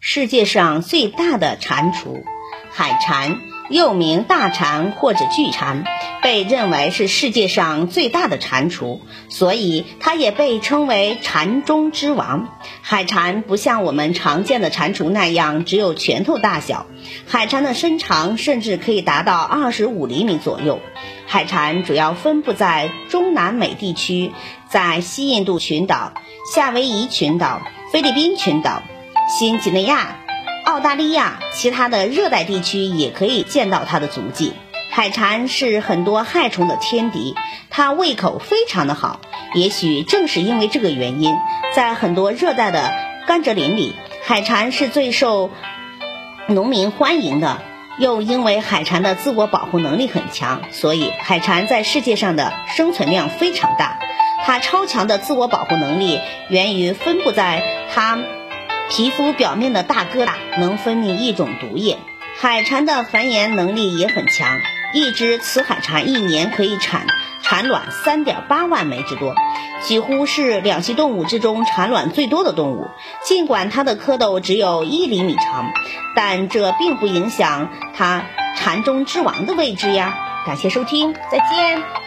世界上最大的蟾蜍。海蟾又名大蟾或者巨蟾，被认为是世界上最大的蟾蜍，所以它也被称为蟾中之王。海蟾不像我们常见的蟾蜍那样只有拳头大小，海蟾的身长甚至可以达到二十五厘米左右。海蟾主要分布在中南美地区，在西印度群岛、夏威夷群岛、菲律宾群岛、新几内亚。澳大利亚其他的热带地区也可以见到它的足迹。海蟾是很多害虫的天敌，它胃口非常的好。也许正是因为这个原因，在很多热带的甘蔗林里，海蟾是最受农民欢迎的。又因为海蟾的自我保护能力很强，所以海蟾在世界上的生存量非常大。它超强的自我保护能力源于分布在它。皮肤表面的大疙瘩能分泌一种毒液。海蟾的繁衍能力也很强，一只雌海蟾一年可以产产卵三点八万枚之多，几乎是两栖动物之中产卵最多的动物。尽管它的蝌蚪只有一厘米长，但这并不影响它蚕中之王的位置呀。感谢收听，再见。